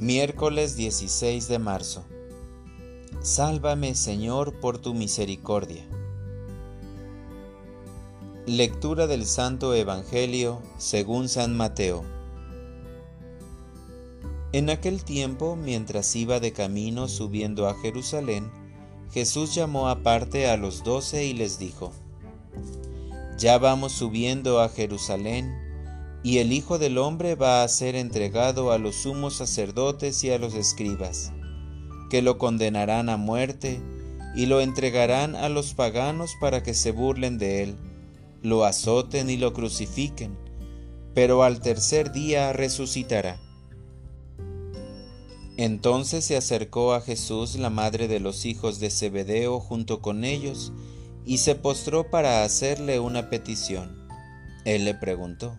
Miércoles 16 de marzo. Sálvame, Señor, por tu misericordia. Lectura del Santo Evangelio según San Mateo. En aquel tiempo, mientras iba de camino subiendo a Jerusalén, Jesús llamó aparte a los doce y les dijo, Ya vamos subiendo a Jerusalén, y el Hijo del Hombre va a ser entregado a los sumos sacerdotes y a los escribas, que lo condenarán a muerte y lo entregarán a los paganos para que se burlen de él, lo azoten y lo crucifiquen, pero al tercer día resucitará. Entonces se acercó a Jesús la madre de los hijos de Zebedeo junto con ellos, y se postró para hacerle una petición. Él le preguntó,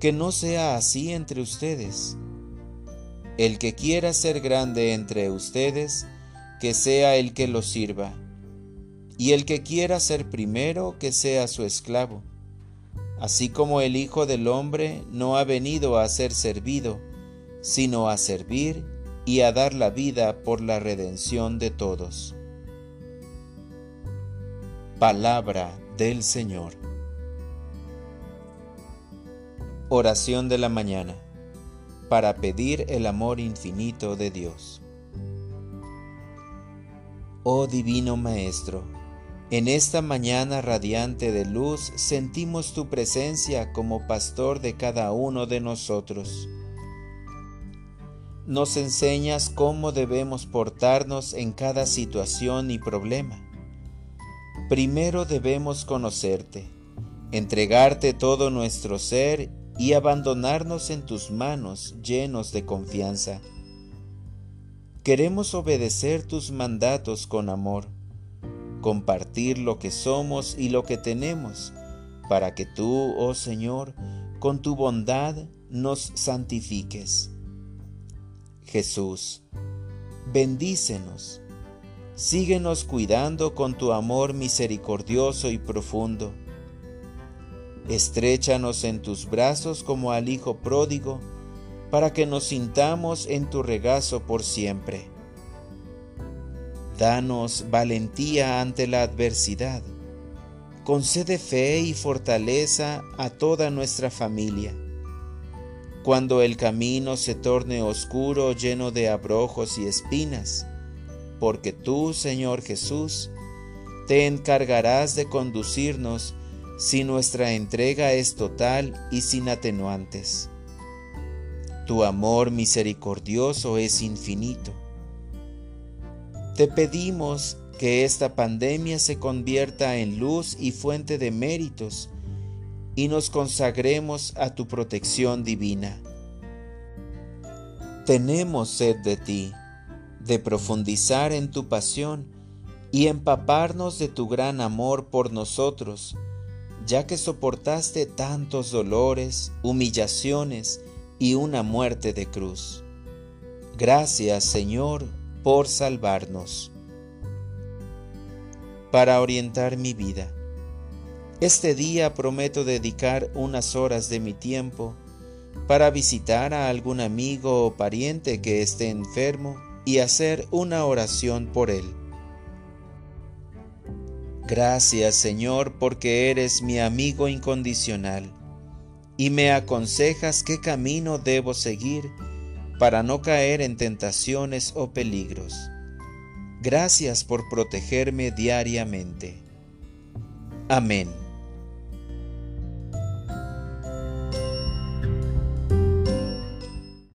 que no sea así entre ustedes. El que quiera ser grande entre ustedes, que sea el que lo sirva, y el que quiera ser primero, que sea su esclavo, así como el Hijo del Hombre no ha venido a ser servido, sino a servir y a dar la vida por la redención de todos. Palabra del Señor. Oración de la mañana para pedir el amor infinito de Dios. Oh Divino Maestro, en esta mañana radiante de luz sentimos tu presencia como pastor de cada uno de nosotros. Nos enseñas cómo debemos portarnos en cada situación y problema. Primero debemos conocerte, entregarte todo nuestro ser y abandonarnos en tus manos llenos de confianza. Queremos obedecer tus mandatos con amor, compartir lo que somos y lo que tenemos, para que tú, oh Señor, con tu bondad nos santifiques. Jesús, bendícenos, síguenos cuidando con tu amor misericordioso y profundo Estréchanos en tus brazos como al Hijo pródigo, para que nos sintamos en tu regazo por siempre. Danos valentía ante la adversidad. Concede fe y fortaleza a toda nuestra familia. Cuando el camino se torne oscuro, lleno de abrojos y espinas, porque tú, Señor Jesús, te encargarás de conducirnos si nuestra entrega es total y sin atenuantes. Tu amor misericordioso es infinito. Te pedimos que esta pandemia se convierta en luz y fuente de méritos y nos consagremos a tu protección divina. Tenemos sed de ti, de profundizar en tu pasión y empaparnos de tu gran amor por nosotros, ya que soportaste tantos dolores, humillaciones y una muerte de cruz. Gracias, Señor, por salvarnos. Para orientar mi vida. Este día prometo dedicar unas horas de mi tiempo para visitar a algún amigo o pariente que esté enfermo y hacer una oración por él. Gracias Señor porque eres mi amigo incondicional y me aconsejas qué camino debo seguir para no caer en tentaciones o peligros. Gracias por protegerme diariamente. Amén.